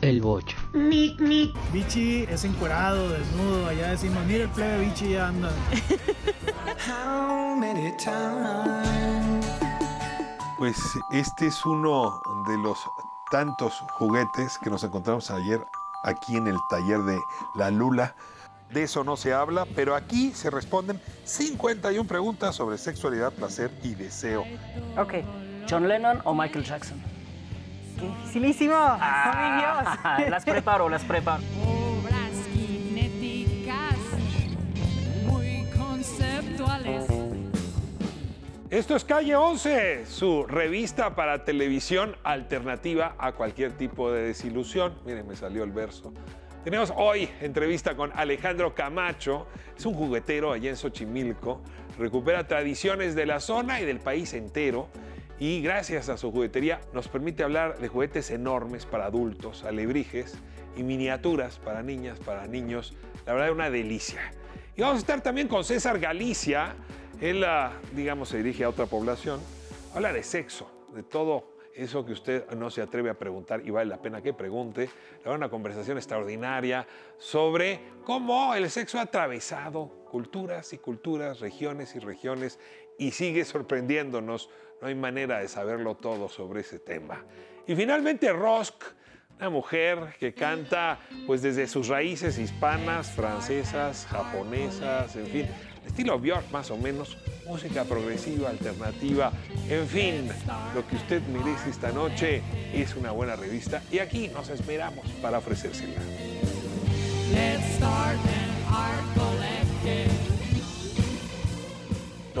El bocho. Bichi es encuerado, desnudo. Allá decimos, mira el plebe Bichi ya anda. Pues este es uno de los tantos juguetes que nos encontramos ayer aquí en el taller de La Lula. De eso no se habla, pero aquí se responden 51 preguntas sobre sexualidad, placer y deseo. Ok. ¿John Lennon o Michael Jackson? Qué dificilísimo. Oh, mi Dios. las preparo, las preparo. Obras cinéticas muy conceptuales. Esto es Calle 11, su revista para televisión alternativa a cualquier tipo de desilusión. Miren, me salió el verso. Tenemos hoy entrevista con Alejandro Camacho, es un juguetero allá en Xochimilco, recupera tradiciones de la zona y del país entero y gracias a su juguetería nos permite hablar de juguetes enormes para adultos, alebrijes y miniaturas para niñas, para niños. La verdad es una delicia. Y vamos a estar también con César Galicia, él, digamos, se dirige a otra población, habla de sexo, de todo eso que usted no se atreve a preguntar y vale la pena que pregunte. Habrá una conversación extraordinaria sobre cómo el sexo ha atravesado culturas y culturas, regiones y regiones y sigue sorprendiéndonos. No hay manera de saberlo todo sobre ese tema. Y finalmente Rosk, una mujer que canta pues desde sus raíces hispanas, francesas, japonesas, en fin, estilo Björk más o menos, música progresiva, alternativa, en fin, lo que usted merece esta noche es una buena revista y aquí nos esperamos para ofrecérsela. Let's start an.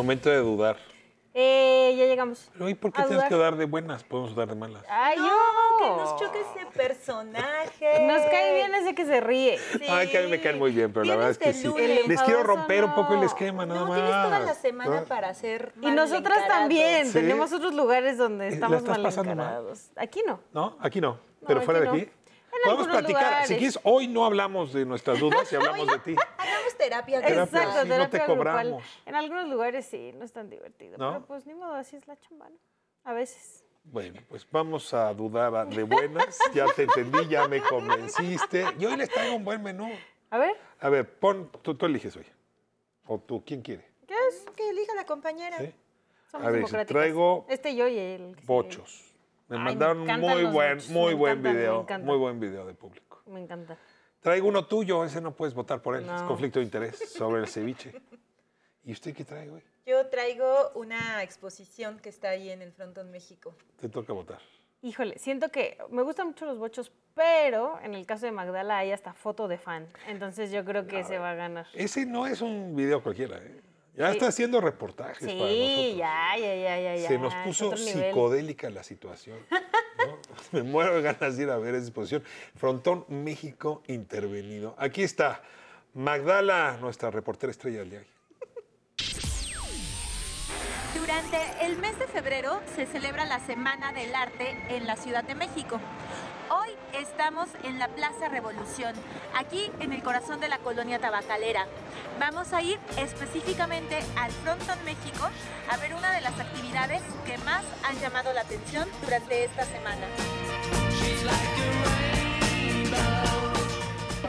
Momento de dudar. Eh, ya llegamos. Pero ¿y por qué A tienes dudar. que dar de buenas? Podemos dar de malas. Ay, No, yo. que nos choque ese personaje. Nos cae bien ese que se ríe. Sí. Ay, que a mí me caen muy bien, pero la verdad es que sí. lunes. Les quiero romper un poco el esquema, nada No, más. tienes toda la semana ¿no? para hacer Y nosotras también. Sí. Tenemos otros lugares donde ¿La estamos estás mal pasando mal? encarados. Aquí no. No, aquí no. Pero aquí fuera de no. aquí. En Podemos algunos platicar. lugares. Si quieres, hoy no hablamos de nuestras dudas y hablamos de ti. Terapia Terapia, grupal. Exacto, sí, no te terapia grupal. cobramos. En algunos lugares sí, no es tan divertido. ¿No? Pero pues ni modo, así es la chamba, ¿no? A veces. Bueno, pues vamos a dudar a- de buenas. Ya te entendí, ya me convenciste. Y hoy les traigo un buen menú. A ver, A ver, pon, tú, tú eliges hoy. O tú, ¿quién quiere? ¿qué es? Que elija la compañera. ¿Sí? Somos A ver, traigo Este yo y sigue. Bochos. Me Ay, mandaron un muy buen, bochos, muy me buen video. encantan. Muy buen video de público. Me encanta. Traigo uno tuyo, ese no puedes votar por él. Es conflicto de interés sobre el ceviche. ¿Y usted qué trae hoy? Yo traigo una exposición que está ahí en el Frontón México. Te toca votar. Híjole, siento que me gustan mucho los bochos, pero en el caso de Magdala hay hasta foto de fan. Entonces yo creo que se va a ganar. Ese no es un video cualquiera, ¿eh? Ya Sí. está haciendo reportajes para nosotros. ya, ya, ya, ya, ya. Se nos puso psicodélica la situación. ¿no? Me muero de ganas de ir a ver esa exposición. Frontón México intervenido. Aquí está Magdala, nuestra reportera estrella del día. Durante el mes de febrero se celebra la Semana del Arte en la Ciudad de México. Estamos en la Plaza Revolución, aquí en el corazón de la colonia tabacalera. Vamos a ir específicamente al Fronton México a ver una de las actividades que más han llamado la atención durante esta semana.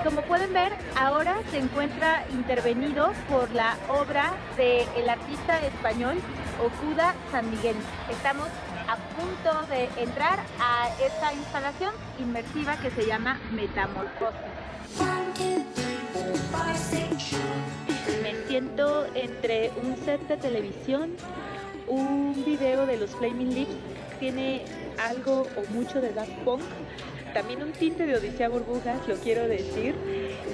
Como pueden ver, ahora se encuentra intervenido por la obra del artista español Okuda San Miguel. Estamos a punto de entrar a esta instalación inmersiva que se llama Metamorfosis. Me siento entre un set de televisión, un video de los Flaming Lips, tiene algo o mucho de Daft Punk, también un tinte de Odisea Burbujas, lo quiero decir.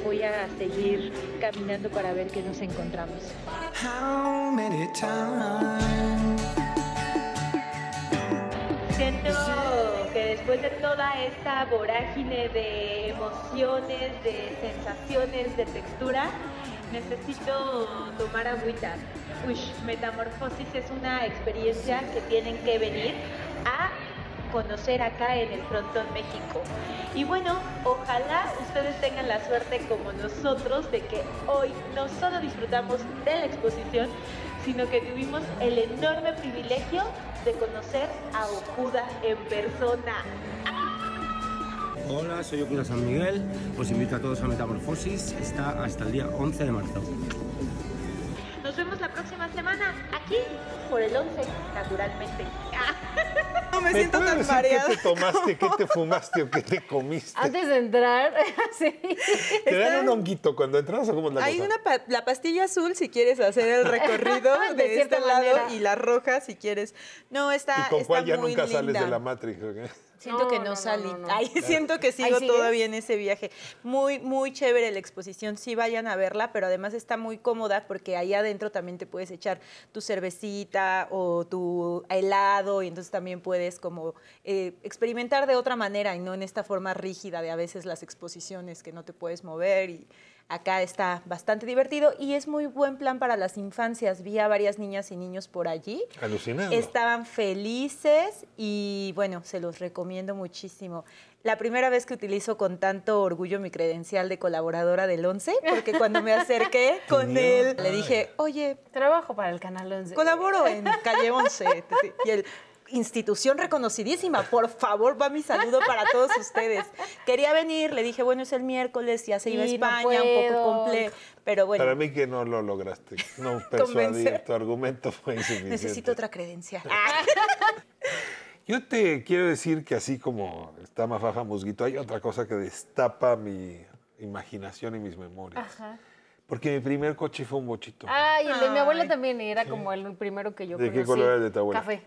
Voy a seguir caminando para ver qué nos encontramos. Después de toda esta vorágine de emociones, de sensaciones, de textura, necesito tomar agüita. Ush, Metamorfosis es una experiencia que tienen que venir a conocer acá en el Frontón México. Y bueno, ojalá ustedes tengan la suerte como nosotros de que hoy no solo disfrutamos de la exposición, sino que tuvimos el enorme privilegio de conocer a Okuda en persona. Hola, soy Okuna San Miguel. Os invito a todos a Metamorfosis. Está hasta el día 11 de marzo. Nos vemos la próxima semana aquí por el 11, naturalmente. No me ¿Me siento tan decir mareada. qué te tomaste, qué te fumaste o qué te comiste? Antes de entrar, sí. ¿Te dan un honguito cuando entras o cómo es la Hay cosa? una pa- la pastilla azul si quieres hacer el recorrido De de, este cierta lado manera. y la roja si quieres. No, está, ¿Y con está cuál ya muy nunca sales de linda. la Matrix? o qué? Siento No, que no, no, salí. no. Ay, siento que sigo todavía en ese viaje. Muy, muy chévere la exposición. Sí vayan a verla, pero además está muy cómoda porque ahí adentro también te puedes echar tu cervecita o tu helado y entonces también puedes como eh, experimentar de otra manera y no en esta forma rígida de a veces las exposiciones que no te puedes mover y acá está bastante divertido y es muy buen plan para las infancias. Vi a varias niñas y niños por allí. Alucinando. Estaban felices y bueno, se los recomiendo muchísimo. La primera vez que utilizo con tanto orgullo mi credencial de colaboradora del 11, porque cuando me acerqué con él, le dije, oye, Trabajo para el Canal 11. colaboro en Calle 11. Y él, institución reconocidísima, por favor, va mi saludo para todos ustedes. Quería venir, le dije, bueno, es el miércoles, ya se iba a no España, un poco comple, pero bueno, Para mí que no lo lograste. No persuadir. Convencer. Tu argumento fue insuficiente. necesito otra credencial. Yo te quiero decir que así como está Mafaja Musguito, hay otra cosa que destapa mi imaginación y mis memorias. Porque mi primer coche fue un bochito. Ay, el de mi abuela también era como el primero que yo ¿De qué conocí. color era el de tu abuela? Café.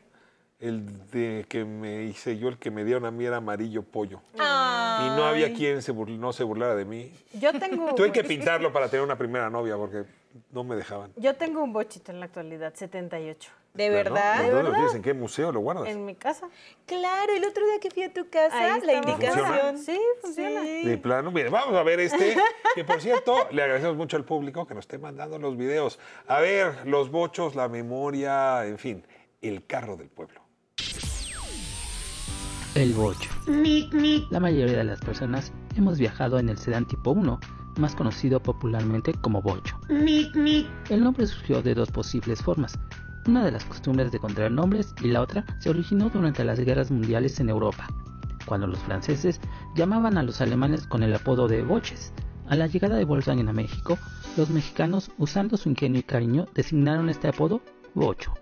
El de que me hice yo, el que me dieron a mí era amarillo pollo. Y no había quien se burl- no se burlara de mí. Yo tengo... Tuve que pintarlo para tener una primera novia porque no me dejaban. Yo tengo un bochito en la actualidad, 78. ¿De ¿No? verdad? ¿En dónde lo tienes? ¿En qué museo lo guardas? En mi casa. Claro, el otro día que fui a tu casa, Ahí la indicación. Sí, funciona. Sí. De plano, mire, vamos a ver este, que por cierto, le agradecemos mucho al público que nos esté mandando los videos. A ver, los bochos, la memoria, en fin, el carro del pueblo. El bocho. La mayoría de las personas hemos viajado en el sedán tipo 1, más conocido popularmente como bocho. El nombre surgió de dos posibles formas. Una de las costumbres de contraer nombres y la otra se originó durante las guerras mundiales en Europa, cuando los franceses llamaban a los alemanes con el apodo de boches. A la llegada de Volkswagen a México, los mexicanos, usando su ingenio y cariño, designaron este apodo bocho.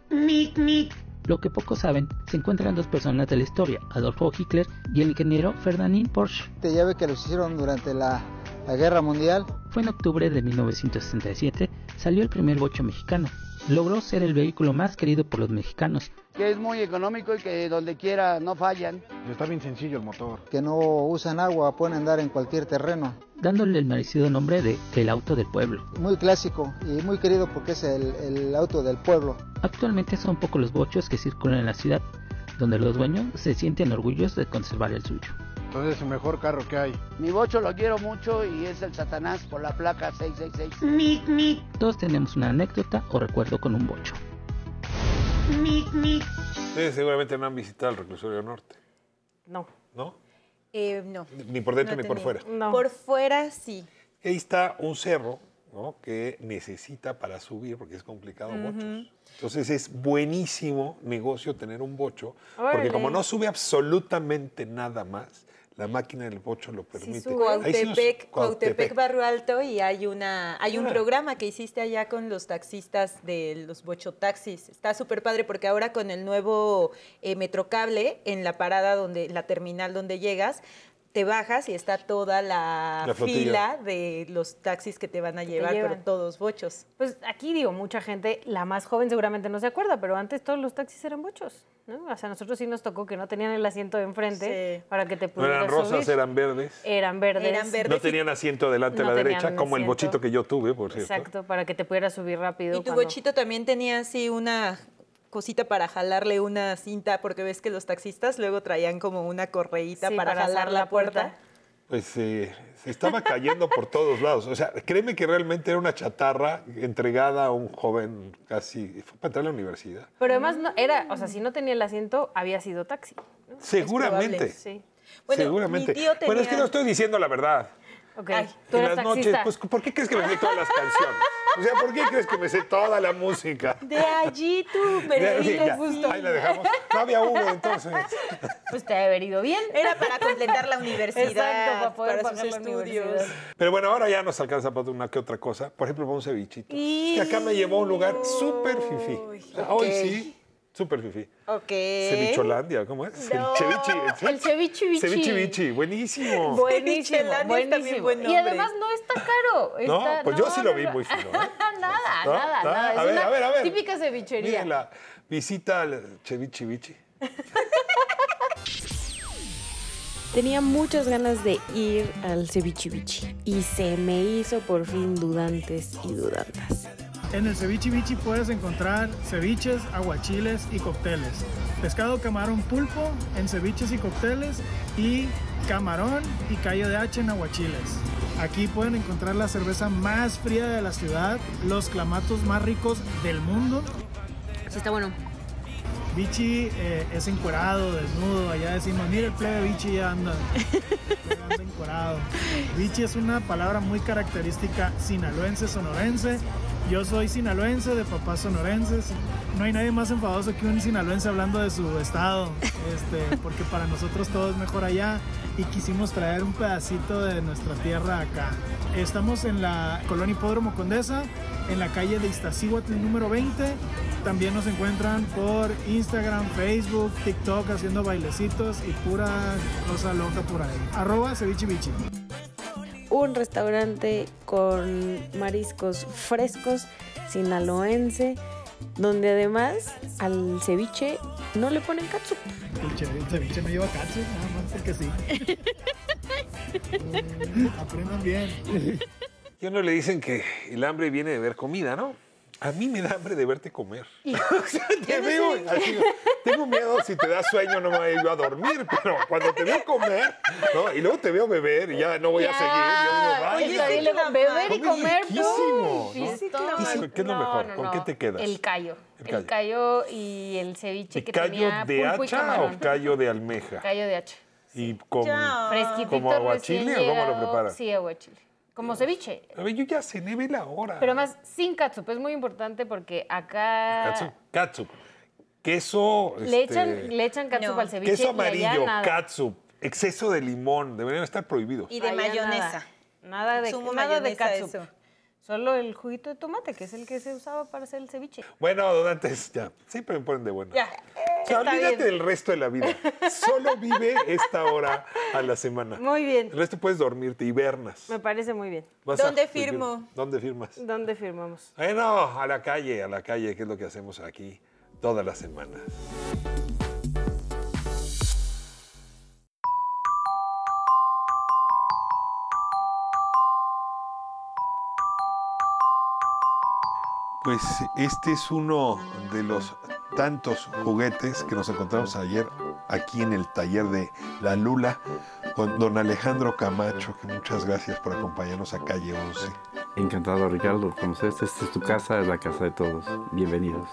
Lo que pocos saben, se encuentran dos personas de la historia, Adolfo Hitler y el ingeniero Ferdinand Porsche. Te llave que los hicieron durante la, la Guerra Mundial. Fue en octubre de 1967, salió el primer bocho mexicano. Logró ser el vehículo más querido por los mexicanos. que es muy económico y que donde quiera no fallan. Está bien sencillo el motor. Que no usan agua, pueden andar en cualquier terreno. dándole el merecido nombre de El Auto del Pueblo. Muy clásico y muy querido porque es el, el auto del pueblo. Actualmente son pocos los bochos que circulan en la ciudad, donde los dueños se sienten orgullosos de conservar el suyo. Entonces es el mejor carro que hay. Mi bocho lo quiero mucho y es el Satanás por la placa 666. Todos tenemos una anécdota o recuerdo con un bocho. Ustedes seguramente no han visitado el reclusorio norte, No. ¿no? Eh, no. Ni por dentro no ni he por fuera. No. Por fuera sí. Ahí está un cerro, ¿no? Que necesita para subir, porque es complicado, bochos. Entonces es buenísimo negocio tener un bocho, porque Órale. como no sube absolutamente nada más, la máquina del bocho lo permite. sí Cuautepec, Cuautepec, Cuautepec. Barrio Alto y hay una hay un Ah. programa que hiciste allá con los taxistas de los bochotaxis. Está súper padre porque ahora con el nuevo eh, metrocable en la parada donde la terminal donde llegas te bajas y está toda la, fila de los taxis que te van a llevar, pero todos bochos. Pues aquí digo, mucha gente, la más joven seguramente no se acuerda, pero antes todos los taxis eran bochos, ¿no? O sea, a nosotros sí nos tocó que no tenían el asiento de enfrente Sí. para que te No pudieras eran rosas, subir. eran verdes. Eran verdes. Eran verdes. No tenían asiento delante a No la derecha, como el bochito que yo tuve, por cierto. Exacto, para que te pudieras subir rápido. Y tu cuando- bochito también tenía así una cosita para jalarle una cinta, porque ves que los taxistas luego traían como una correíta Sí, para, para jalar la puerta. puerta. Pues eh, se estaba cayendo por todos lados. O sea, créeme que realmente era una chatarra entregada a un joven casi. Fue para entrar a la universidad. Pero además no, era, o sea, si no tenía el asiento, había sido taxi. ¿no? Seguramente. probable, Sí. Bueno, seguramente. mi tío Bueno, es que tenía- no estoy diciendo la verdad. Ok, Ay, tú en eras las noches, taxista. pues, ¿por qué crees que me sé todas las canciones? O sea, ¿por qué crees que me sé toda la música? De allí tu Ya, perfil gusto. Ahí la dejamos. No había Hugo entonces. Pues te ha haber ido bien. Era para completar la universidad, Exacto, para poder para sus pagar estudios. Pero bueno, ahora ya nos alcanza para una que otra cosa. Por ejemplo, para un cevichito. Es que acá me llevó a un lugar súper fifí. O sea, Hoy sí, súper fifí. Ok. Cevicholandia, ¿cómo es? No, El cevichi. el cevichi bichi. Cevichi bichi, buenísimo. Buenísimo, buen Y además no está caro. No, pues yo sí lo vi no. muy fino. ¿eh? nada, ¿No? nada, nada. Es A ver, una a ver, a ver. típica cevichería. Miren la visita al cevichi bichi. Tenía muchas ganas de ir al ceviche bichi y se me hizo por fin dudantes y dudantas. En el Ceviche Bichi puedes encontrar ceviches, aguachiles y cócteles. Pescado, camarón, pulpo en ceviches y cócteles y camarón y callo de hacha en aguachiles. Aquí pueden encontrar la cerveza más fría de la ciudad, los clamatos más ricos del mundo. Sí, está bueno. Bichi eh, es encuerado, desnudo. Allá decimos, mira el plebe Bichi ya anda. Encuerado. Bichi es una palabra muy característica sinaloense, sonorense. Yo soy sinaloense, de papás sonorenses. No hay nadie más enfadoso que un sinaloense hablando de su estado, este, porque para nosotros todo es mejor allá y quisimos traer un pedacito de nuestra tierra acá. Estamos en la colonia Hipódromo Condesa, en la calle de Iztaccíhuatl número 20. También nos encuentran por Instagram, Facebook, TikTok haciendo bailecitos y pura cosa loca por ahí. Arroba ceviche bichi. Un restaurante con mariscos frescos, sinaloense, donde además al ceviche no le ponen catsup. El che- el ceviche no lleva katsu, nada más porque sí. Aprendan bien. Y uno le dicen que el hambre viene de ver comida, ¿no? A mí me da hambre de verte comer. O sea, te veo, así, tengo miedo si te da sueño no me voy a dormir, pero cuando te veo comer, ¿no? Y luego te veo beber y ya no voy a seguir. Yo digo, Oye, "Vaya, también luego beber y comer. ¿no? ¿Qué es lo mejor? no, ¿Con no. qué te quedas? El callo. El El callo. callo y el ceviche que ¿Callo tenía de hacha o callo de almeja? Callo de hacha. Y con, Fresquitito, ¿Como aguachile o cómo lo preparas? Sí, aguachile. Como ceviche. A ver, yo ya cené, ve la hora. Pero más sin catsup. Es muy importante porque acá Katsup. Katsup. Queso. le, este, echan, le echan catsup al ceviche Queso amarillo, katsup, exceso de limón, deberían estar prohibidos. Y de Allá mayonesa. Nada, nada de, Sumo nada de eso. Solo el juguito de tomate, que es el que se usaba para hacer el ceviche. Bueno, don antes ya, siempre me ponen de buena. Ya. O sea, está olvídate bien. del resto de la vida. Solo vive esta hora a la semana. Muy bien. El resto puedes dormirte, hibernas. Me parece muy bien. Vas a- ¿Dónde firmo? ¿Dónde firmas? ¿Dónde firmamos? Bueno, a la calle, a la calle, que es lo que hacemos aquí todas las semanas. Pues este es uno de los tantos juguetes que nos encontramos ayer aquí en el taller de La Lula con don Alejandro Camacho, que muchas gracias por acompañarnos a Calle 11. Encantado, Ricardo. Sabes, esta es tu casa, es la casa de todos. Bienvenidos.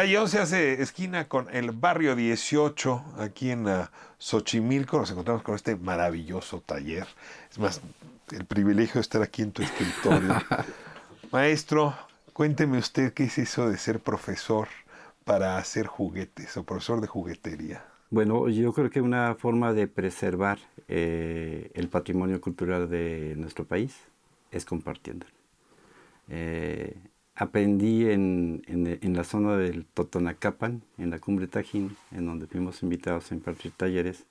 Calle 11 hace esquina con el barrio 18, aquí en ah, Xochimilco. Nos encontramos con este maravilloso taller. Es más, el privilegio de estar aquí en tu escritorio. Maestro, cuénteme usted qué es eso de ser profesor para hacer juguetes o profesor de juguetería. Bueno, yo creo que una forma de preservar eh, el patrimonio cultural de nuestro país es compartiéndolo. Eh, aprendí en, en- la zona del Totonacapan, en la cumbre Tajín, en donde fuimos invitados a impartir talleres,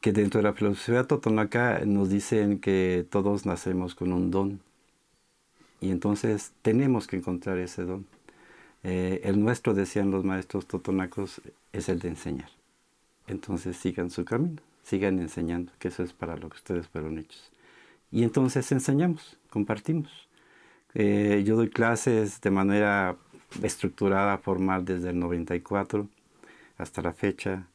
que dentro de la filosofía totonaca nos dicen que todos nacemos con un don y entonces tenemos que encontrar ese don. Eh, el nuestro, decían los maestros totonacos, es el de enseñar. Entonces sigan su camino, sigan enseñando, que eso es para lo que ustedes fueron hechos. Y entonces enseñamos, compartimos. Eh, yo doy clases de manera estructurada, formal, desde el 94 hasta la fecha.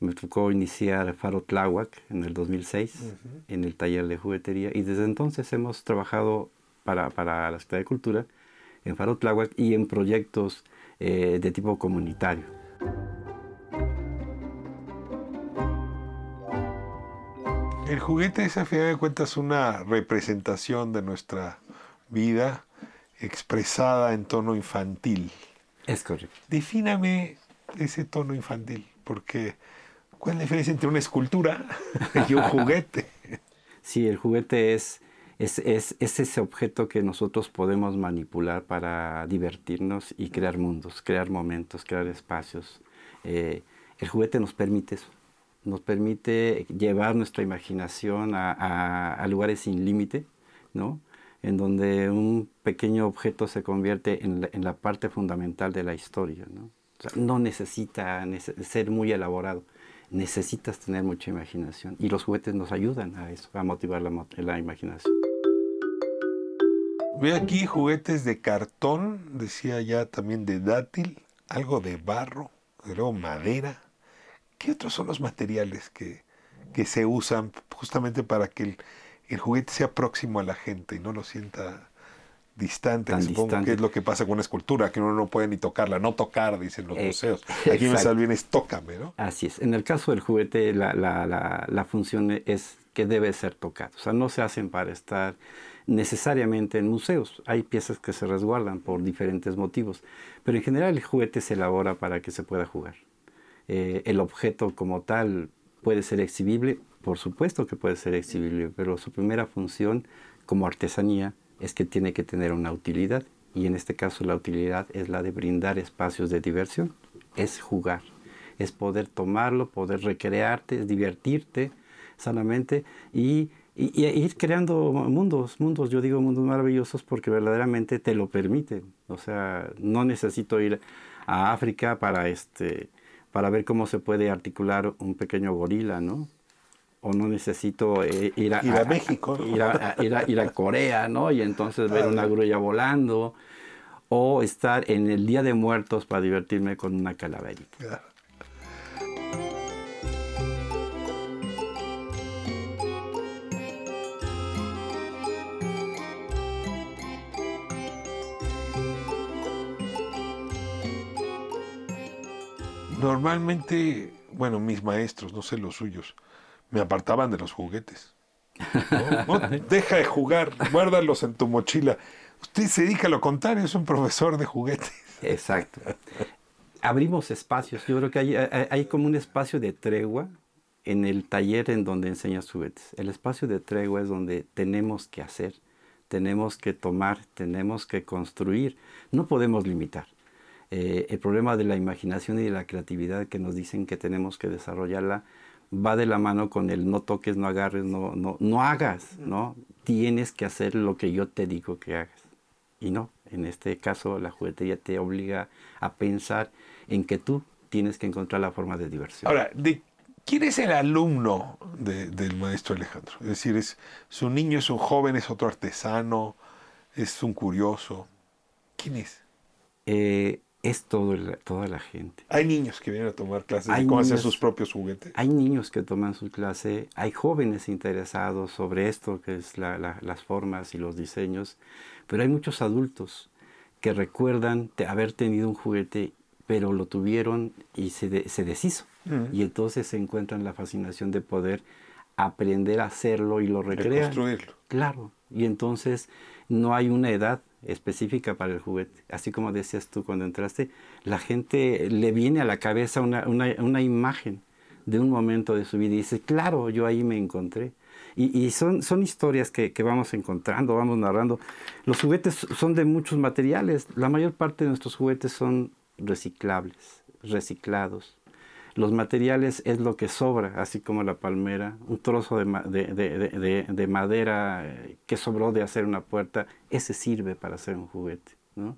Me tocó iniciar Faro Tláhuac en el 2006 en el taller de juguetería y desde entonces hemos trabajado para, para la Secretaría de Cultura en Faro Tláhuac y en proyectos eh, de tipo comunitario. El juguete es a final de cuentas una representación de nuestra vida expresada en tono infantil. Es correcto. Defíname ese tono infantil, porque ¿cuál es la diferencia entre una escultura y un juguete? Sí, el juguete es, es, es, es ese objeto que nosotros podemos manipular para divertirnos y crear mundos, crear momentos, crear espacios. Eh, el juguete nos permite eso, nos permite llevar nuestra imaginación a, a- a lugares sin límite, ¿no? En donde un pequeño objeto se convierte en la, en la parte fundamental de la historia, ¿no? O sea, no necesita nece- ser muy elaborado, necesitas tener mucha imaginación y los juguetes nos ayudan a eso, a motivar la, la imaginación. Ve aquí juguetes de cartón, decía ya también de dátil, algo de barro, luego madera. ¿Qué otros son los materiales que, que se usan justamente para que el, el juguete sea próximo a la gente y no lo sienta distante? Tan Supongo distante. que es lo que pasa con una escultura, que uno no puede ni tocarla, no tocar, dicen los Eh, museos. Aquí me sale bien es tócame, ¿no? Así es. En el caso del juguete, la, la- la- la función es que debe ser tocado. O sea, no se hacen para estar necesariamente en museos. Hay piezas que se resguardan por diferentes motivos. Pero en general el juguete se elabora para que se pueda jugar. Eh, el objeto como tal puede ser exhibible, por supuesto que puede ser exhibible, pero su primera función como artesanía es que tiene que tener una utilidad. Y en este caso la utilidad es la de brindar espacios de diversión. Es jugar. Es poder tomarlo, poder recrearte, es divertirte sanamente y, y ir creando mundos, mundos, yo digo mundos maravillosos porque verdaderamente te lo permiten. O sea, no necesito ir a África para, este, para ver cómo se puede articular un pequeño gorila, ¿no? O no necesito eh, ir, a, Ir a México, ¿no? ir a, a- ir a- ir a Corea, ¿no? Y entonces ver una grulla volando. O estar en el Día de Muertos para divertirme con una calaverita. Normalmente, bueno, mis maestros, no sé los suyos, me apartaban de los juguetes. ¿no? No, deja de jugar, guárdalos en tu mochila. Usted se dedica a lo contrario, es un profesor de juguetes. Exacto. Abrimos espacios. Yo creo que hay, hay- hay como un espacio de tregua en el taller en donde enseñas juguetes. El espacio de tregua es donde tenemos que hacer, tenemos que tomar, tenemos que construir. No podemos limitar. Eh, el problema de la imaginación y de la creatividad que nos dicen que tenemos que desarrollarla va de la mano con el no toques, no agarres, no, no, no hagas, ¿no? Tienes que hacer lo que yo te digo que hagas. Y no, en este caso la juguetería te obliga a pensar en que tú tienes que encontrar la forma de diversión. Ahora, ¿de quién es el alumno de- del maestro Alejandro? Es decir, es, ¿es un niño, es un joven, es otro artesano, es un curioso? ¿Quién es? Eh, es todo el- toda la gente. Hay niños que vienen a tomar clases de Hay cómo hacer niños- sus propios juguetes. Hay niños que toman su clase, hay jóvenes interesados sobre esto, que es la- la- las formas y los diseños, pero hay muchos adultos que recuerdan de haber tenido un juguete, pero lo tuvieron y se, de- se deshizo. Y entonces se encuentran la fascinación de poder aprender a hacerlo y lo recrean. construirlo. Claro. Y entonces no hay una edad específica para el juguete. Así como decías tú cuando entraste, la gente le viene a la cabeza una, una- una imagen de un momento de su vida y dice, claro, yo ahí me encontré. Y, y son, son historias que, que vamos encontrando, vamos narrando. Los juguetes son de muchos materiales. La mayor parte de nuestros juguetes son reciclables, reciclados. Los materiales es lo que sobra, así como la palmera, un trozo de, ma- de- de- de- de- de madera eh, que sobró de hacer una puerta, ese sirve para hacer un juguete. ¿no?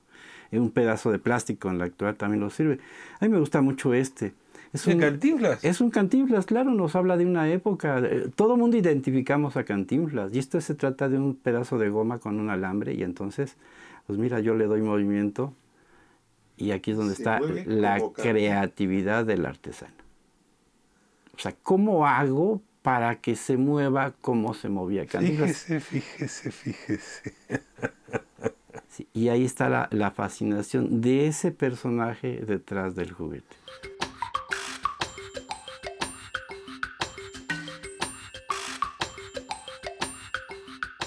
Y un pedazo de plástico en la actual también lo sirve. A mí me gusta mucho este. Es ¿De un, Cantinflas? Es un cantinflas, claro, nos habla de una época. eh, Todo mundo identificamos a cantinflas. Y esto se trata de un pedazo de goma con un alambre. Y entonces, pues mira, yo le doy movimiento. Y aquí es donde Se está la creatividad del artesano. O sea, ¿cómo hago para que se mueva como se movía cantinflas? Fíjese, fíjese, fíjese. Sí, y ahí está la, la fascinación de ese personaje detrás del juguete.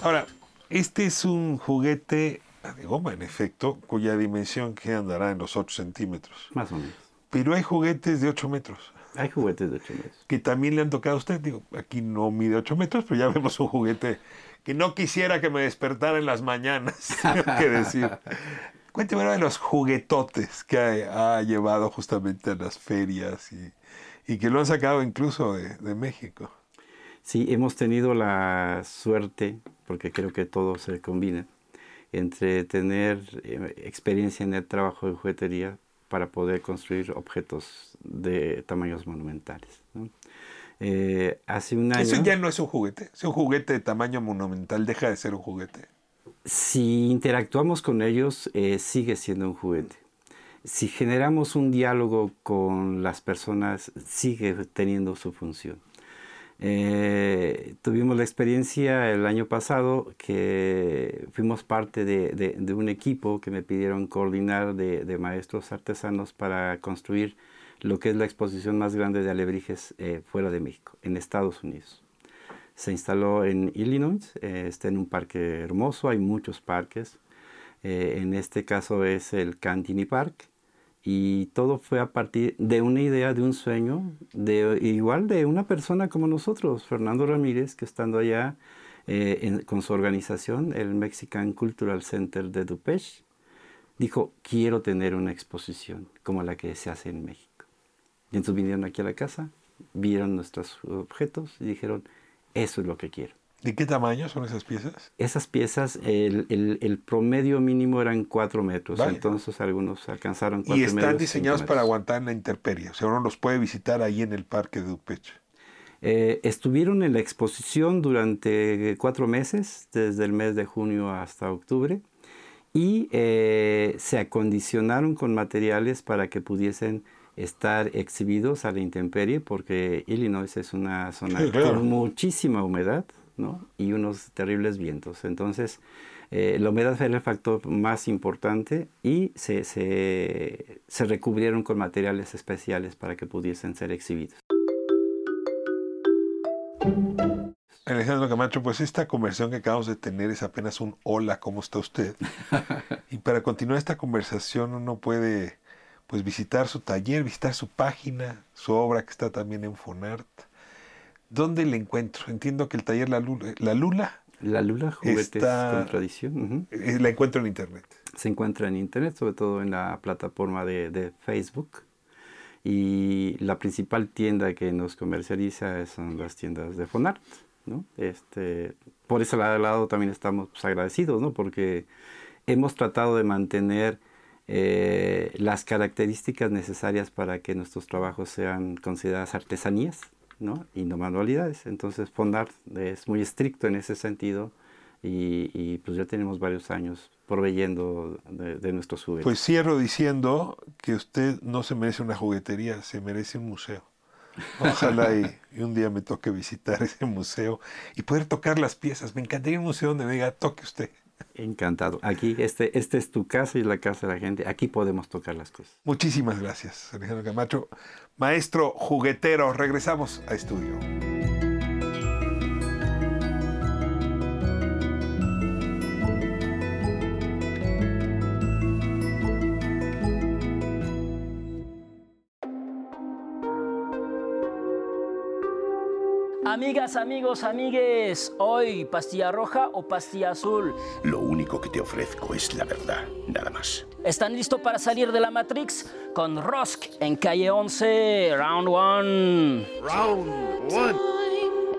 Ahora, este es un juguete de goma, en efecto, cuya dimensión que andará en los 8 centímetros. Más o menos. Pero hay juguetes de 8 metros. Hay juguetes de 8 metros. Que también le han tocado a usted. Digo, aquí no mide 8 metros, pero ya vemos un juguete que no quisiera que me despertara en las mañanas, tengo que decir. Cuénteme ahora de los juguetotes que ha, ha llevado justamente a las ferias y, y que lo han sacado incluso de, de México. Sí, hemos tenido la suerte, porque creo que todo se combina, entre tener eh, experiencia en el trabajo de juguetería para poder construir objetos de tamaños monumentales. ¿no? Eh, hace un año... Eso ya no es un juguete. Si un juguete de tamaño monumental deja de ser un juguete. Si interactuamos con ellos, eh, sigue siendo un juguete. Si generamos un diálogo con las personas, sigue teniendo su función. Eh, tuvimos la experiencia el año pasado que fuimos parte de, de, un equipo que me pidieron coordinar de, de, maestros artesanos para construir lo que es la exposición más grande de alebrijes eh, fuera de México, en Estados Unidos. Se instaló en Illinois, eh, está en un parque hermoso, hay muchos parques. En este caso es el Cantini Park y todo fue a partir de una idea, de un sueño, de igual de una persona como nosotros, Fernando Ramírez, que estando allá eh, con su organización, el Mexican Cultural Center de Dupech, dijo, quiero tener una exposición como la que se hace en México. Y entonces vinieron aquí a la casa, vieron nuestros objetos y dijeron, eso es lo que quiero. ¿De qué tamaño son esas piezas? Esas piezas, el, el, el promedio mínimo eran 4 metros, Vaya. entonces algunos alcanzaron 4 metros. Y están diseñados para aguantar en la intemperie, o sea, uno los puede visitar ahí en el parque de Dupech. Eh, estuvieron en la exposición durante cuatro meses, desde el mes de junio hasta octubre, y eh, se acondicionaron con materiales para que pudiesen estar exhibidos a la intemperie, porque Illinois es una zona sí, claro. con muchísima humedad, ¿no? y unos terribles vientos. Entonces, eh, la humedad era el factor más importante y se, se, se, recubrieron con materiales especiales para que pudiesen ser exhibidos. Alejandro Camacho, pues esta conversación que acabamos de tener es apenas un hola, ¿cómo está usted? y para continuar esta conversación uno puede pues visitar su taller, visitar su página, su obra que está también en Fonart. ¿Dónde le encuentro? Entiendo que el taller La Lula, La Lula, la Lula Juguetes está, con Tradición. Uh -huh. La encuentro en Internet. Se encuentra en Internet, sobre todo en la plataforma de, de, Facebook. Y la principal tienda que nos comercializa son las tiendas de Fonart. ¿no? Este, por ese lado también estamos pues, agradecidos, ¿no? porque hemos tratado de mantener eh, las características necesarias para que nuestros trabajos sean consideradas artesanías ¿no? y no manualidades. Entonces Fondart es muy estricto en ese sentido y, y pues ya tenemos varios años proveyendo de, de, nuestros juguetes. Pues cierro diciendo que usted no se merece una juguetería, se merece un museo. Ojalá y, y, un día me toque visitar ese museo y poder tocar las piezas. Me encantaría un museo donde me diga, toque usted. Encantado. Aquí, este, este es tu casa y la casa de la gente. Aquí podemos tocar las cosas. Muchísimas gracias, Alejandro Camacho. Maestro juguetero, regresamos a estudio. Amigos, amigues, hoy pastilla roja o pastilla azul. Lo único que te ofrezco es la verdad, nada más. ¿Están listos para salir de la Matrix? Con Rosk en calle 11, round 1. Round 1.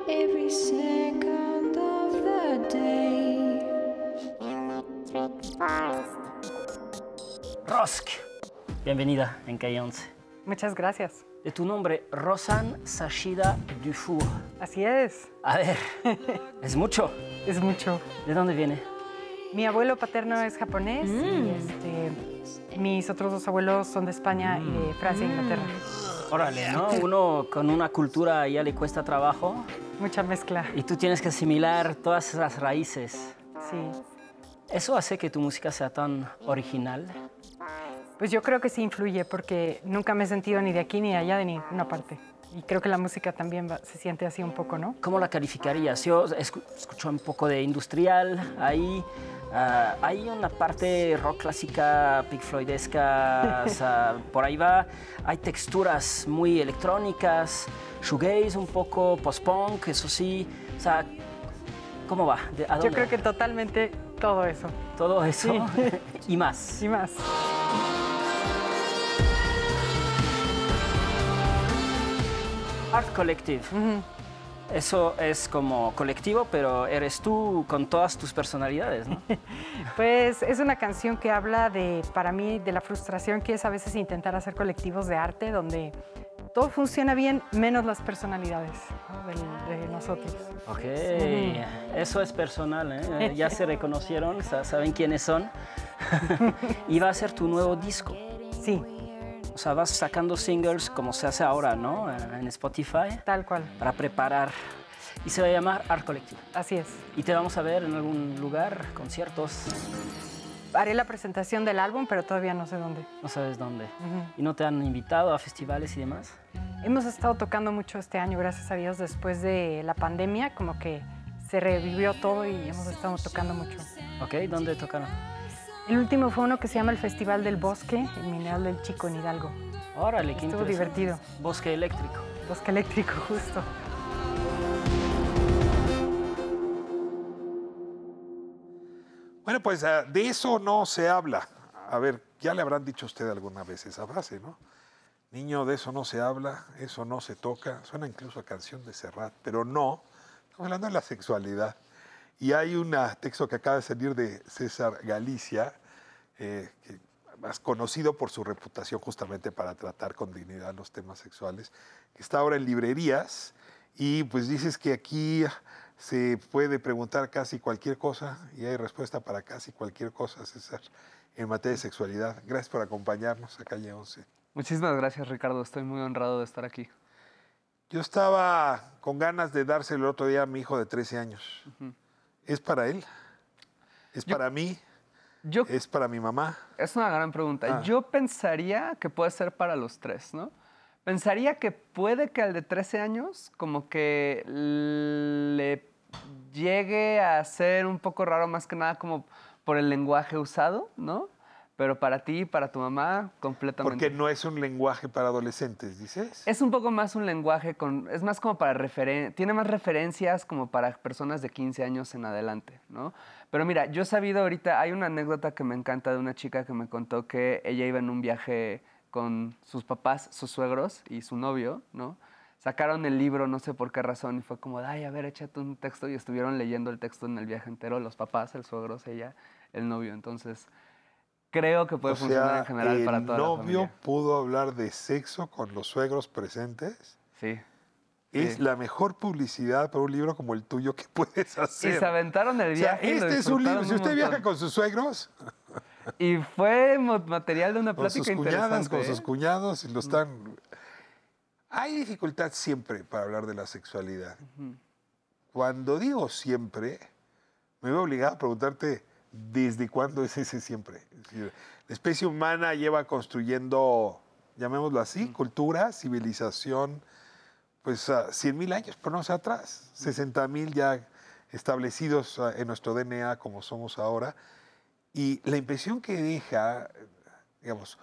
Every second of the day. Rosk, bienvenida en calle 11. Muchas gracias. De tu nombre, Rosan Sashida Dufour. Así es. A ver, es mucho. Es mucho. ¿De dónde viene? Mi abuelo paterno es japonés mm. y este, mis otros dos abuelos son de España mm. y de Francia e Inglaterra. Órale, ¿no? Uno con una cultura ya le cuesta trabajo. Mucha mezcla. Y tú tienes que asimilar todas las raíces. Sí. ¿Eso hace que tu música sea tan original? Pues yo creo que sí influye porque nunca me he sentido ni de aquí ni de allá de ninguna parte. Y creo que la música también va- se siente así un poco, ¿no? ¿Cómo la calificarías? Yo escu- escucho un poco de industrial ahí. ah, hay una parte rock clásica, Pink Floydesca, o sea, por ahí va. Hay texturas muy electrónicas, shoegaze un poco, post-punk, eso sí. O sea, ¿cómo va? ¿De- a Yo dónde creo va? que totalmente todo eso. Todo eso Sí. y más. Y más. Art Collective. Eso es como colectivo, pero eres tú con todas tus personalidades, ¿no? Pues es una canción que habla de, para mí, de la frustración que es a veces intentar hacer colectivos de arte donde todo funciona bien menos las personalidades de nosotros. Ok, Sí. eso es personal, ¿eh? ya se reconocieron, sa- saben quiénes son. y va a ser tu nuevo disco. Sí. O sea, vas sacando singles como se hace ahora, ¿no? Eh, En Spotify. Tal cual. Para preparar. Y se va a llamar Art Collective. Así es. Y te vamos a ver en algún lugar, conciertos. Haré la presentación del álbum, pero todavía no sé dónde. No sabes dónde. Ujú. ¿Y no te han invitado a festivales y demás? Hemos estado tocando mucho este año, gracias a Dios, después de la pandemia, como que se revivió todo y hemos estado tocando mucho. Ok, ¿dónde tocaron? El último fue uno que se llama el Festival del Bosque, el Mineral del Chico en Hidalgo. Órale, qué Estuvo divertido. Bosque eléctrico. Bosque eléctrico, justo. Bueno, pues ah, de eso no se habla. A ver, ya le habrán dicho a usted alguna vez esa frase, ¿no? Niño, de eso no se habla, eso no se toca. Suena incluso a canción de Serrat, pero no. Estamos hablando de la sexualidad. Y hay un texto que acaba de salir de César Galicia, eh, que más conocido por su reputación justamente para tratar con dignidad los temas sexuales, que está ahora en librerías. Y pues dices que aquí se puede preguntar casi cualquier cosa y hay respuesta para casi cualquier cosa, César, en materia de sexualidad. Gracias por acompañarnos a Calle 11. Muchísimas gracias, Ricardo. Estoy muy honrado de estar aquí. Yo estaba con ganas de dárselo el otro día a mi hijo de 13 años. ¿Es para él? ¿Es para mí? ¿Es para mi mamá? Es una gran pregunta. Ah. Yo pensaría que puede ser para los tres, ¿no? Pensaría que puede que al de 13 años como que le llegue a ser un poco raro, más que nada como por el lenguaje usado, ¿no? Pero para ti y para tu mamá, completamente. Porque no es un lenguaje para adolescentes, dices. Es un poco más un lenguaje con. Es más como para referen Tiene más referencias como para personas de 15 años en adelante, ¿no? Pero mira, yo he sabido ahorita. Hay una anécdota que me encanta de una chica que me contó que ella iba en un viaje con sus papás, sus suegros y su novio, ¿no? Sacaron el libro, no sé por qué razón, y fue como, ay, a ver, échate un texto. Y estuvieron leyendo el texto en el viaje entero, los papás, el suegro, ella, el novio. Entonces, creo que puede o funcionar sea, en general para el toda la novio familia. pudo hablar de sexo con los suegros presentes. Sí. Es Sí. la mejor publicidad para un libro como el tuyo que puedes hacer. Y se aventaron el O sea, viaje. este es un libro. Si usted viaja con sus suegros, Y fue material de una con plática sus cuñadas, con sus cuñados, y lo están. Hay dificultad siempre para hablar de la sexualidad. Cuando digo siempre, me veo obligado a preguntarte desde cuándo es ese siempre. Es decir, la especie humana lleva construyendo, llamémoslo así, cultura, civilización, pues a 100 mil años, pero no sea atrás, 60 mil ya establecidos ah, en nuestro DNA como somos ahora. Y la impresión que deja, digamos,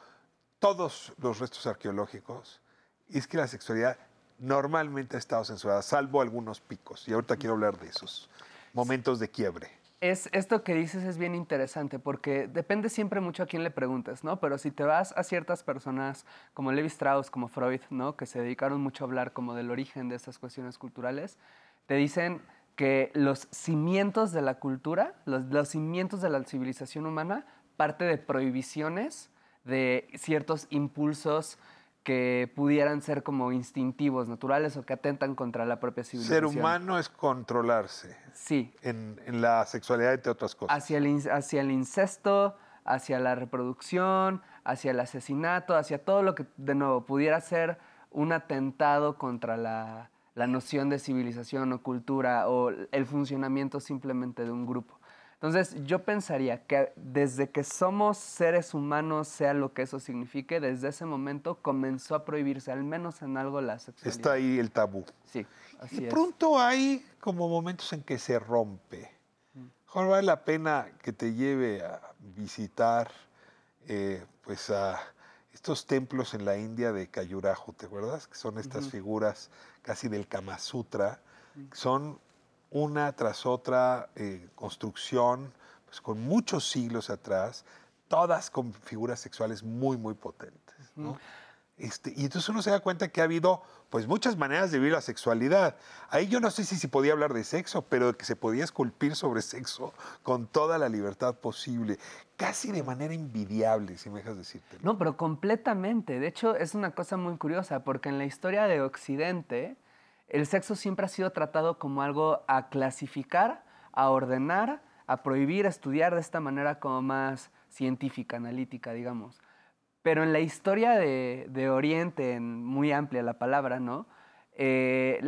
todos los restos arqueológicos es que la sexualidad normalmente ha estado censurada, salvo algunos picos. Y ahorita quiero hablar de esos momentos de quiebre. Es, esto que dices es bien interesante porque depende siempre mucho a quién le preguntes, ¿no? Pero si te vas a ciertas personas como Levi Strauss, como Freud, ¿no? Que se dedicaron mucho a hablar como del origen de estas cuestiones culturales, te dicen que los cimientos de la cultura, los, los cimientos de la civilización humana, parte de prohibiciones, de ciertos impulsos que pudieran ser como instintivos, naturales o que atentan contra la propia Ser civilización. humano es controlarse. Sí. En, en la sexualidad, entre otras cosas. hacia el, hacia el incesto, hacia la reproducción, hacia el asesinato, hacia todo lo que, de nuevo, pudiera ser un atentado contra la, la noción de civilización o cultura o el funcionamiento simplemente de un grupo. Entonces, yo pensaría que desde que somos seres humanos, sea lo que eso signifique, desde ese momento comenzó a prohibirse, al menos en algo, la sexualidad. Está ahí el tabú. Sí, así de es. pronto hay como momentos en que se rompe. Mejor vale la pena que te lleve a visitar eh, pues a estos templos en la India de Kayurajo, ¿te acuerdas? Que son estas figuras casi del Kama Sutra. Son una tras otra eh, construcción, pues con muchos siglos atrás, todas con figuras sexuales muy, muy potentes. ¿no? Este, y entonces uno se da cuenta que ha habido pues muchas maneras de vivir la sexualidad. Ahí yo no sé si se podía hablar de sexo, pero que se podía esculpir sobre sexo con toda la libertad posible, casi de manera invidiable, si me dejas decirte. No, pero completamente. De hecho, es una cosa muy curiosa, porque en la historia de Occidente, el sexo siempre ha sido tratado como algo a clasificar, a ordenar, a prohibir, a estudiar de esta manera como más científica, analítica, digamos. Pero en la historia de, Oriente, en muy amplia la palabra, ¿no? Eh,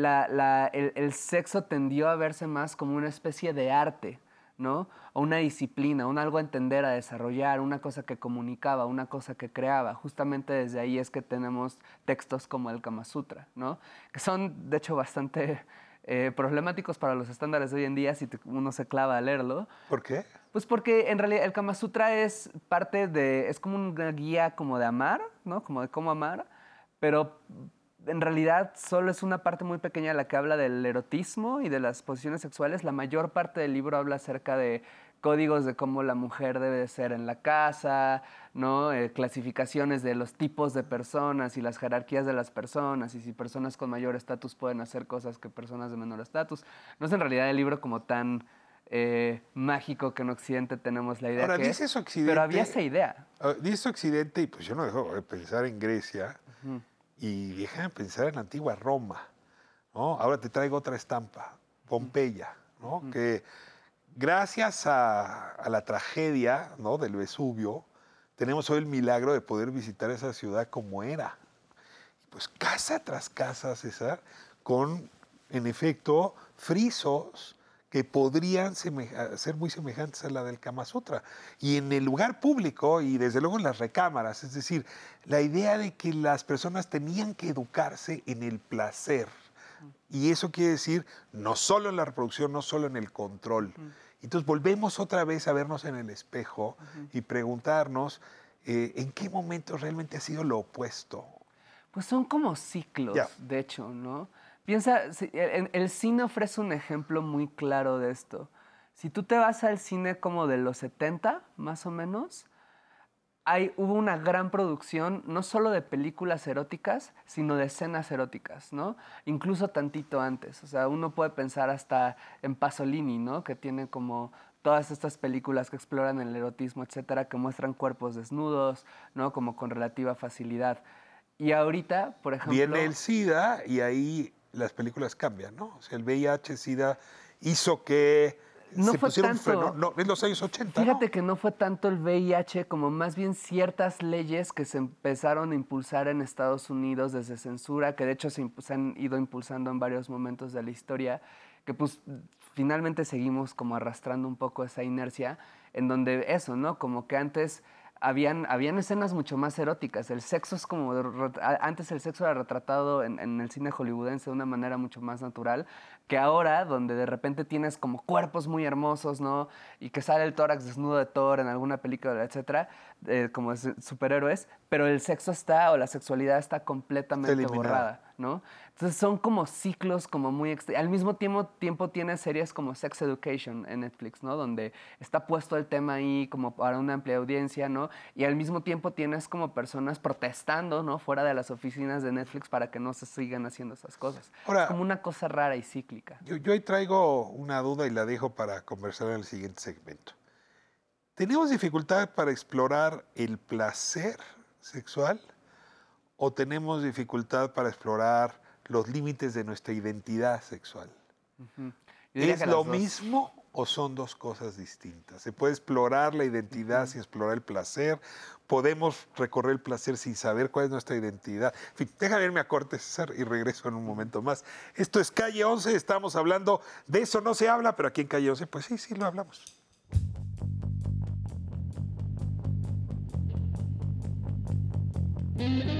el sexo tendió a verse más como una especie de arte, ¿no? O una disciplina, un algo a entender, a desarrollar, una cosa que comunicaba, una cosa que creaba. Justamente desde ahí es que tenemos textos como el Kama Sutra, ¿no? Que son, de hecho, bastante eh, problemáticos para los estándares de hoy en día si te- uno se clava a leerlo. ¿Por qué? Pues porque en realidad el Kama Sutra es parte de, es como una guía como de amar, ¿no? Como de cómo amar, pero en realidad solo es una parte muy pequeña la que habla del erotismo y de las posiciones sexuales. La mayor parte del libro habla acerca de códigos de cómo la mujer debe de ser en la casa, ¿no? Eh, clasificaciones de los tipos de personas y las jerarquías de las personas y si personas con mayor estatus pueden hacer cosas que personas de menor estatus. No es en realidad el libro como tan eh, mágico que en Occidente tenemos la idea Ahora, que es, dices Occidente. pero había esa idea. ah, Dices Occidente y pues yo no dejo de pensar en Grecia. Y déjame pensar en la antigua Roma. ¿no? Ahora te traigo otra estampa, Pompeya, ¿no? que gracias a, a la tragedia ¿no? del Vesubio, tenemos hoy el milagro de poder visitar esa ciudad como era. Pues casa tras casa, César, con, en efecto, frisos que podrían ser muy semejantes a la del Kama Sutra. Y en el lugar público y desde luego en las recámaras, es decir, la idea de que las personas tenían que educarse en el placer. Y eso quiere decir no solo en la reproducción, no solo en el control. Entonces volvemos otra vez a vernos en el espejo y preguntarnos eh, en qué momento realmente ha sido lo opuesto. Pues son como ciclos, Ya. de hecho, ¿no? Piensa, el cine ofrece un ejemplo muy claro de esto. Si tú te vas al cine como de los 70, más o menos, hay, hubo una gran producción, no solo de películas eróticas, sino de escenas eróticas, ¿no? Incluso tantito antes. O sea, uno puede pensar hasta en Pasolini, ¿no? Que tiene como todas estas películas que exploran el erotismo, etcétera, que muestran cuerpos desnudos, ¿no? Como con relativa facilidad. Y ahorita, por ejemplo... Viene el SIDA y ahí las películas cambian, ¿no? O sea, el VIH-SIDA hizo que No se fue tanto. freno. No, en los años 80, ¿no? Fíjate que no fue tanto el VIH como más bien ciertas leyes que se empezaron a impulsar en Estados Unidos desde censura, que de hecho se, se han ido impulsando en varios momentos de la historia, que pues finalmente seguimos como arrastrando un poco esa inercia, en donde eso, ¿no? Como que antes habían, habían escenas mucho más eróticas. El sexo es como... Antes el sexo era retratado en, en el cine hollywoodense de una manera mucho más natural que ahora, donde de repente tienes como cuerpos muy hermosos, ¿no? Y que sale el tórax desnudo de Thor en alguna película, etcétera, eh, como superhéroes, pero el sexo está, o la sexualidad está completamente borrada, ¿no? Entonces son como ciclos como muy... Al mismo tiempo, tiempo tiene series como Sex Education en Netflix, ¿no? Donde está puesto el tema ahí como para una amplia audiencia, ¿no? Y al mismo tiempo tienes como personas protestando, ¿no? Fuera de las oficinas de Netflix para que no se sigan haciendo esas cosas. Ahora- es como una cosa rara y cíclica. Yo, yo ahí traigo una duda y la dejo para conversar en el siguiente segmento. ¿Tenemos dificultad para explorar el placer sexual o tenemos dificultad para explorar los límites de nuestra identidad sexual? Diría ¿Es lo dos. mismo o son dos cosas distintas. Se puede explorar la identidad uh sin explorar el placer. Podemos recorrer el placer sin saber cuál es nuestra identidad. En fin, déjame irme a corte, César, y regreso en un momento más. Esto es Calle 11, estamos hablando de eso, no se habla, pero aquí en Calle 11, pues sí, sí, lo hablamos. Mm-hmm.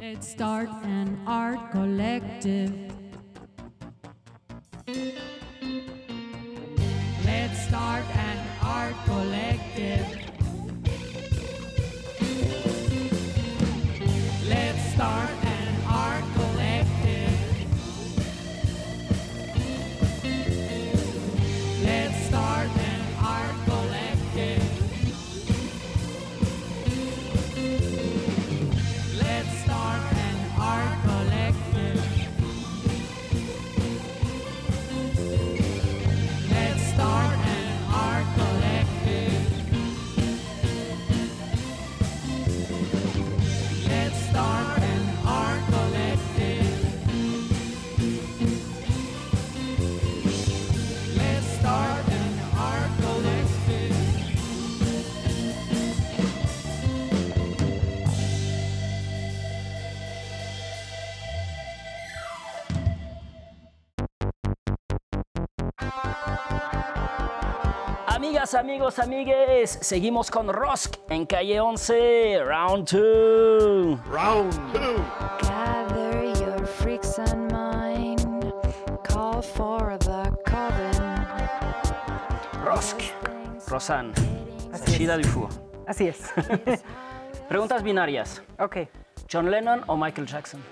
Let's start an art collective. Amigos, amigues, seguimos con Rosk en calle 11, round 2. Round 2. Gather your freaks and mine. Call for the coven. Rosk, Rosan, Así Shida es. Dufour. Así es. Preguntas binarias. ok. ¿John Lennon o Michael Jackson?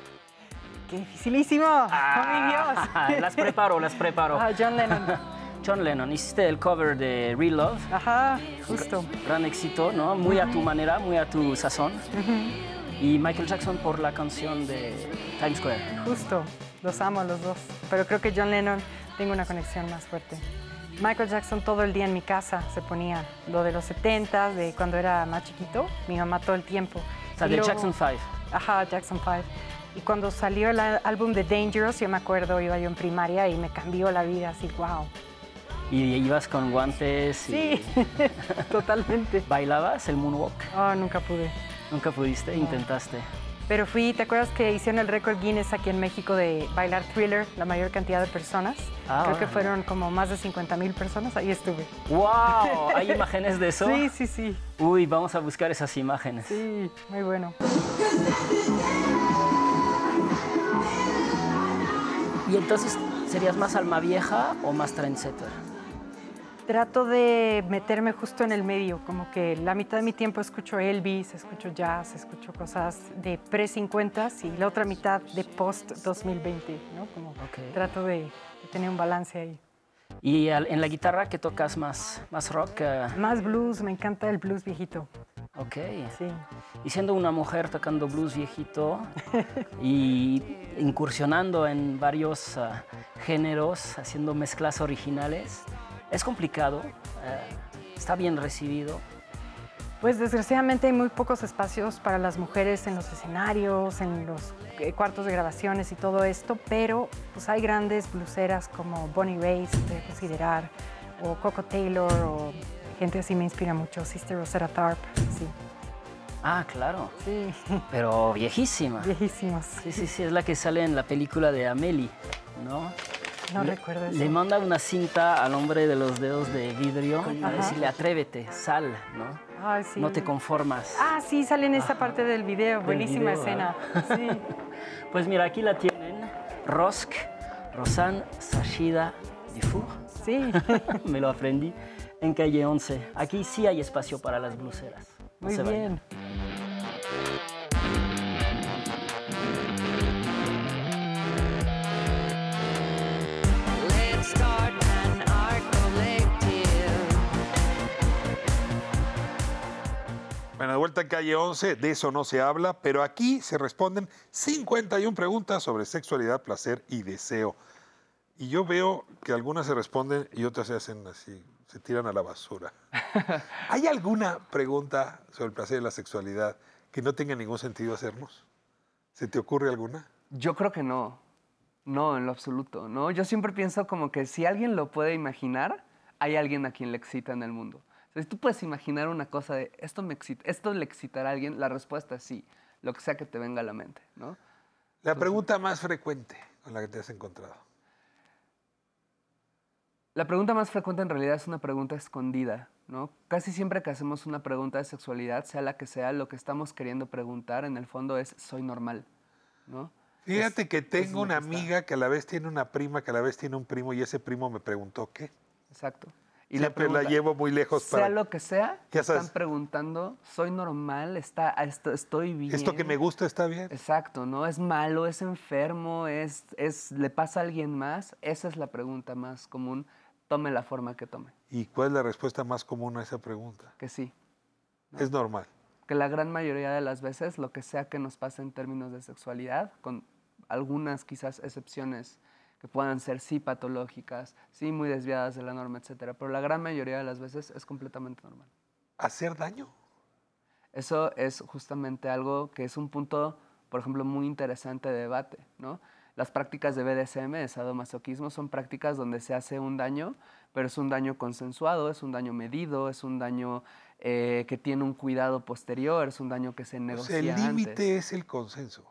Qué dificilísimo. ¡Oh, mi Dios! las preparo, las preparo. Ah, John Lennon. John Lennon, hiciste el cover de Real Love. Ajá, justo. Gran éxito, ¿no? Muy a tu manera, muy a tu sazón. Ujú. Y Michael Jackson por la canción de Times Square. Justo, los amo a los dos. Pero creo que John Lennon tengo una conexión más fuerte. Michael Jackson todo el día en mi casa se ponía lo de los 70 de cuando era más chiquito, mi mamá todo el tiempo. O sea, de luego- Jackson 5. Ajá, Jackson 5. Y cuando salió el álbum de Dangerous, yo me acuerdo, iba yo en primaria y me cambió la vida, así, wow. Y ibas con guantes. y- Sí, totalmente. ¿Bailabas el moonwalk? Oh, nunca pude. ¿Nunca pudiste? No. Intentaste. Pero fui, ¿te acuerdas que hicieron el récord Guinness aquí en México de bailar thriller, la mayor cantidad de personas? Ah, Creo que fueron como más de 50 mil personas, ahí estuve. ¡Wow! ¿Hay imágenes de eso? Sí, sí, sí. Uy, vamos a buscar esas imágenes. Sí, muy bueno. ¿Y entonces serías más alma vieja o más trendsetter? Trato de meterme justo en el medio, como que la mitad de mi tiempo escucho Elvis, escucho jazz, escucho cosas de pre-50 y la otra mitad de post-2020, ¿no? Como trato de, de tener un balance ahí. ¿Y en la guitarra qué tocas más? ¿Más rock? eh, Más blues, me encanta el blues viejito. ok. Sí. Y siendo una mujer tocando blues viejito y incursionando en varios ah, géneros, haciendo mezclas originales, es complicado, eh, está bien recibido. Pues desgraciadamente hay muy pocos espacios para las mujeres en los escenarios, en los eh, cuartos de grabaciones y todo esto, pero pues hay grandes bluseras como Bonnie Raitt, de considerar, o Coco Taylor, o gente así me inspira mucho, Sister Rosetta Tharpe, sí. Ah, claro. Sí. Pero viejísima. Viejísimas. Sí, sí, sí, es la que sale en la película de Amelie, ¿no? No Le- recuerdo eso. Le manda una cinta al hombre de los dedos de vidrio para Ajá. decirle, atrévete, sal, ¿no? Ay, sí. No te conformas. Ah, sí, sale en esta parte del video, Del buenísima video, escena. Sí. Pues mira, aquí la tienen. Rosk, Rosanne Sachida Dufour. Sí. Me lo aprendí en calle 11. Aquí sí hay espacio para las bluseras. No Muy vayan. Bueno, de vuelta en calle 11, de eso no se habla, pero aquí se responden 51 preguntas sobre sexualidad, placer y deseo. Y yo veo que algunas se responden y otras se hacen así, se tiran a la basura. ¿Hay alguna pregunta sobre el placer y la sexualidad que no tenga ningún sentido hacernos? ¿Se te ocurre alguna? Yo creo que no. No, en lo absoluto. No, yo siempre pienso como que si alguien lo puede imaginar, hay alguien a quien le excita en el mundo. Sea, si tú puedes imaginar una cosa de esto me excita, esto le excitará a alguien, la respuesta es sí, lo que sea que te venga a la mente, ¿no? La pregunta más frecuente con la que te has encontrado. La pregunta más frecuente en realidad es una pregunta escondida, ¿no? Casi siempre que hacemos una pregunta de sexualidad, sea la que sea, lo que estamos queriendo preguntar en el fondo es ¿soy normal? ¿No? Fíjate que tengo una amiga que a la vez tiene una prima, que a la vez tiene un primo, y ese primo me preguntó qué. Exacto. Y Siempre la, pregunta, llevo muy lejos sea para... lo que sea, Ya están sabes. preguntando, ¿soy normal? Está, esto- ¿Estoy bien? Esto que me gusta está bien. Exacto, ¿no? ¿Es malo? ¿Es enfermo? ¿Es, es, ¿Le pasa a alguien más? Esa es la pregunta más común. Tome la forma que tome. ¿Y cuál es la respuesta más común a esa pregunta? Que sí. Es normal. Que la gran mayoría de las veces, lo que sea que nos pase en términos de sexualidad, con algunas quizás excepciones que puedan ser sí patológicas, sí muy desviadas de la norma, etcétera, pero la gran mayoría de las veces es completamente normal. ¿Hacer daño? Eso es justamente algo que es un punto, por ejemplo, muy interesante de debate, ¿no? Las prácticas de BDSM, de sadomasoquismo, son prácticas donde se hace un daño, pero es un daño consensuado, es un daño medido, es un daño eh, que tiene un cuidado posterior, es un daño que se O negocia sea, el límite es el consenso.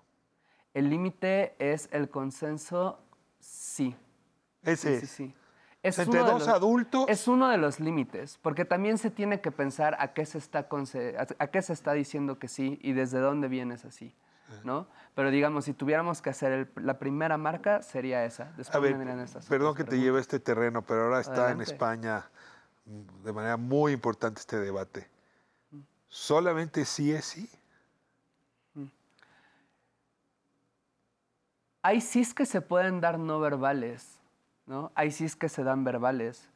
El límite es el consenso, sí. Ese sí, es. sí, sea, entre uno de dos los- adultos. Es uno de los límites, porque también se tiene que pensar a qué se está, a qué se está diciendo que sí y desde dónde vienes así, ¿no? Pero digamos, si tuviéramos que hacer el- la primera marca, sería esa. Después A ver, estas perdón que te lleve a este terreno, pero ahora está en. España mm, de manera muy importante este debate. ¿Solamente sí es sí? Hay sís que se pueden dar no verbales, ¿no? Hay sís que se dan verbales,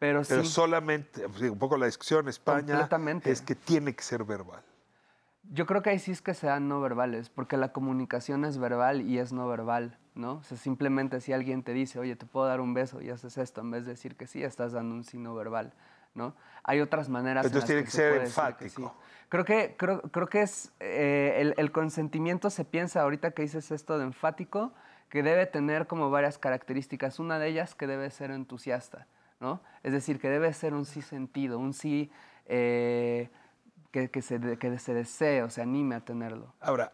pero, Pero sí. solamente, pues, un poco la discusión en España es que tiene que ser verbal. Yo creo que hay sís que se dan no verbales, porque la comunicación es verbal y es no verbal, ¿no? O sea, simplemente si alguien te dice, oye, te puedo dar un beso y haces esto, en vez de decir que sí, estás dando un sí no verbal, ¿no? Hay otras maneras. en Entonces las tiene que se ser que enfático. Creo que, creo, creo que es eh, el, el consentimiento se piensa ahorita que dices esto de enfático, que debe tener como varias características. Una de ellas que debe ser entusiasta, ¿no? Es decir, que debe ser un sí sentido, un sí eh, que, que se, que se desee o se anime a tenerlo. Ahora,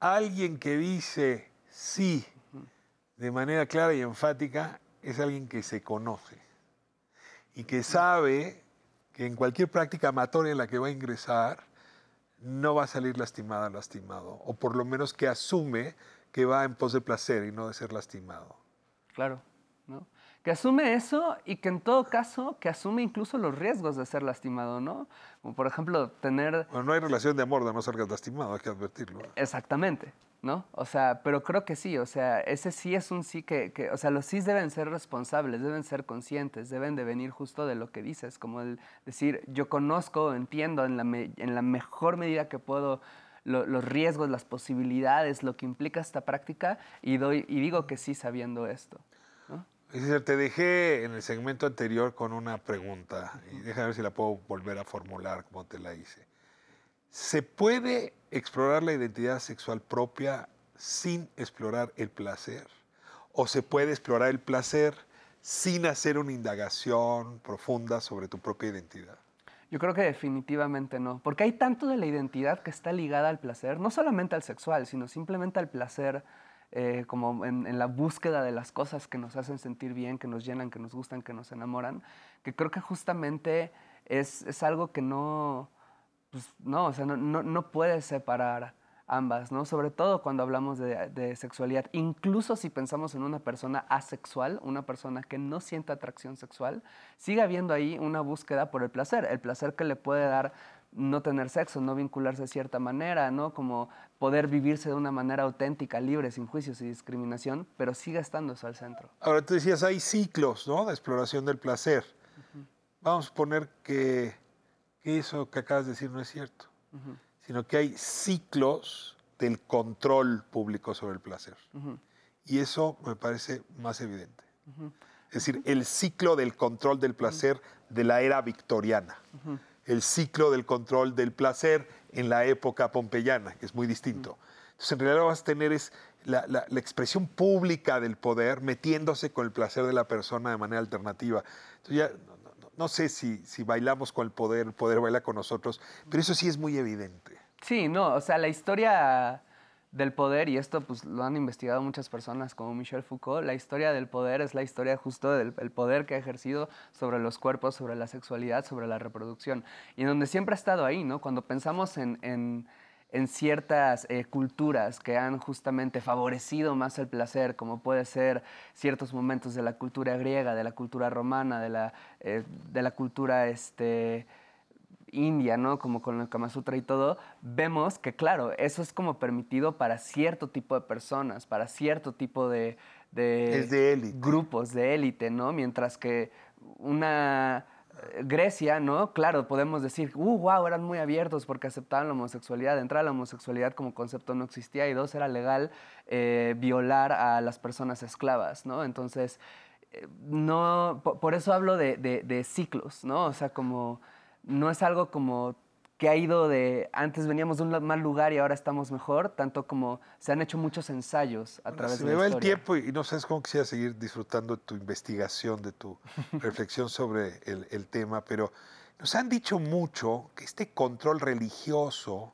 alguien que dice sí de manera clara y enfática es alguien que se conoce y que sabe que en cualquier práctica amatoria en la que va a ingresar no va a salir lastimada, lastimado, o por lo menos que asume que va en pos de placer y no de ser lastimado. Claro, ¿no? Que asume eso y que en todo caso, que asume incluso los riesgos de ser lastimado, ¿no? Como por ejemplo, tener... Bueno, no hay relación de amor de no salgas lastimado, hay que advertirlo. Exactamente, ¿no? O sea, pero creo que sí, o sea, ese sí es un sí que, que- o sea, los sí deben ser responsables, deben ser conscientes, deben de venir justo de lo que dices, como el decir, yo conozco, entiendo en la, me- en la mejor medida que puedo lo- los riesgos, las posibilidades, lo que implica esta práctica y, doy, y digo que sí sabiendo esto. ¿no? Te dejé en el segmento anterior con una pregunta y déjame ver si la puedo volver a formular como te la hice. ¿Se puede explorar la identidad sexual propia sin explorar el placer? ¿O se puede explorar el placer sin hacer una indagación profunda sobre tu propia identidad? Yo creo que definitivamente no, porque hay tanto de la identidad que está ligada al placer, no solamente al sexual, sino simplemente al placer, eh, como en, en la búsqueda de las cosas que nos hacen sentir bien, que nos llenan, que nos gustan, que nos enamoran, que creo que justamente es, es algo que no, pues, no, o sea, no, no, no puedes separar ambas, ¿no? Sobre todo cuando hablamos de, de sexualidad. Incluso si pensamos en una persona asexual, una persona que no siente atracción sexual, sigue habiendo ahí una búsqueda por el placer, el placer que le puede dar no tener sexo, no vincularse de cierta manera, ¿no? Como poder vivirse de una manera auténtica, libre, sin juicios y discriminación, pero sigue estando eso al centro. Ahora tú decías, hay ciclos ¿no? de exploración del placer. Vamos a suponer que, que eso que acabas de decir no es cierto, sino que hay ciclos del control público sobre el placer. Y eso me parece más evidente. Es decir, el ciclo del control del placer de la era victoriana, el ciclo del control del placer en la época pompeyana, que es muy distinto. Entonces, en realidad lo vas a tener es la, la- la expresión pública del poder metiéndose con el placer de la persona de manera alternativa. Entonces, ya no, sé si, si bailamos con el poder, el poder baila con nosotros, pero eso sí es muy evidente. Sí, no, o sea, la historia del poder, y esto pues lo han investigado muchas personas como Michel Foucault, la historia del poder es la historia justo del el poder que ha ejercido sobre los cuerpos, sobre la sexualidad, sobre la reproducción, y donde siempre ha estado ahí, ¿no? Cuando pensamos en, en- en ciertas eh, culturas que han justamente favorecido más el placer, como puede ser ciertos momentos de la cultura griega, de la cultura romana, de la, eh, de la cultura este, India, ¿no? Como con el Kama Sutra y todo, vemos que, claro, eso es como permitido para cierto tipo de personas, para cierto tipo de, de Es de élite. grupos de élite, ¿no? Mientras que una Grecia, ¿no? Claro, podemos decir, uh, wow, eran muy abiertos porque aceptaban la homosexualidad. De entrada, la homosexualidad como concepto no existía y dos, era legal eh, violar a las personas esclavas, ¿no? Entonces, eh, no, po- por, eso hablo de- de ciclos, ¿no? O sea, como no es algo como que ha ido de antes veníamos de un mal lugar y ahora estamos mejor, tanto como se han hecho muchos ensayos a través Se de me la va el tiempo y no sabes cómo quisiera seguir disfrutando de tu investigación, de tu reflexión sobre el, el tema, pero nos han dicho mucho que este control religioso,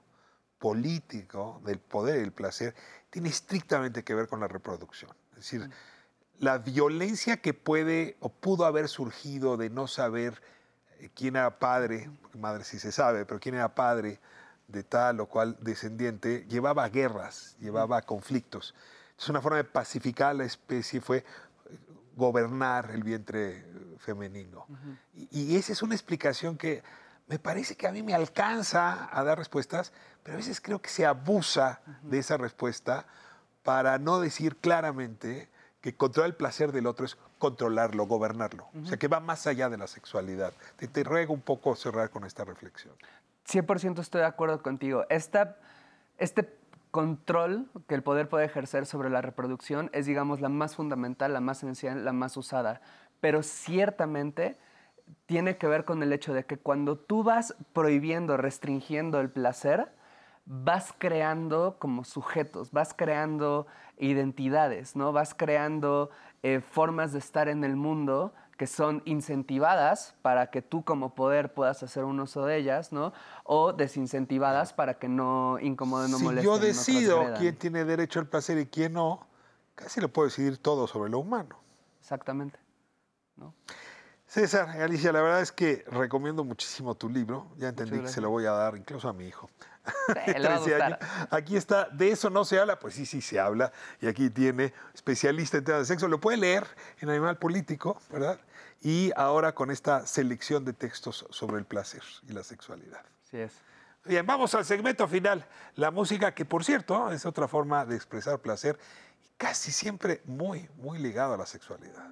político, del poder y del placer, tiene estrictamente que ver con la reproducción. Es decir, la violencia que puede o pudo haber surgido de no saber quién era padre, madre sí se sabe, pero quién era padre de tal o cual descendiente, llevaba a guerras, llevaba conflictos. Es una forma de pacificar a la especie, fue eh, gobernar el vientre eh, femenino. Y, y esa es una explicación que me parece que a mí me alcanza a dar respuestas, pero a veces creo que se abusa de esa respuesta para no decir claramente que controlar el placer del otro es controlarlo, gobernarlo. O sea, que va más allá de la sexualidad. Te, te ruego un poco cerrar con esta reflexión. 100% estoy de acuerdo contigo. Esta, este control que el poder puede ejercer sobre la reproducción es, digamos, la más fundamental, la más esencial, la más usada. Pero ciertamente tiene que ver con el hecho de que cuando tú vas prohibiendo, restringiendo el placer, vas creando como sujetos, vas creando identidades, ¿no? Vas creando eh, formas de estar en el mundo que son incentivadas para que tú como poder puedas hacer un uso de ellas, ¿no? O desincentivadas para que no incomoden, no si molesten. yo no decido quién tiene derecho al placer y quién no, casi lo puedo decidir todo sobre lo humano. Exactamente. César, Alicia, la verdad es que recomiendo muchísimo tu libro. Ya entendí que se lo voy a dar incluso a mi hijo. A 13 gustar. años. Aquí está, de eso no se habla, pues sí, sí se habla. Y aquí tiene especialista en temas de sexo. Lo puede leer en Animal Político, ¿verdad? Y ahora con esta selección de textos sobre el placer y la sexualidad. Así es. Bien, vamos al segmento final. La música, que por cierto es otra forma de expresar placer y casi siempre muy, muy ligado a la sexualidad.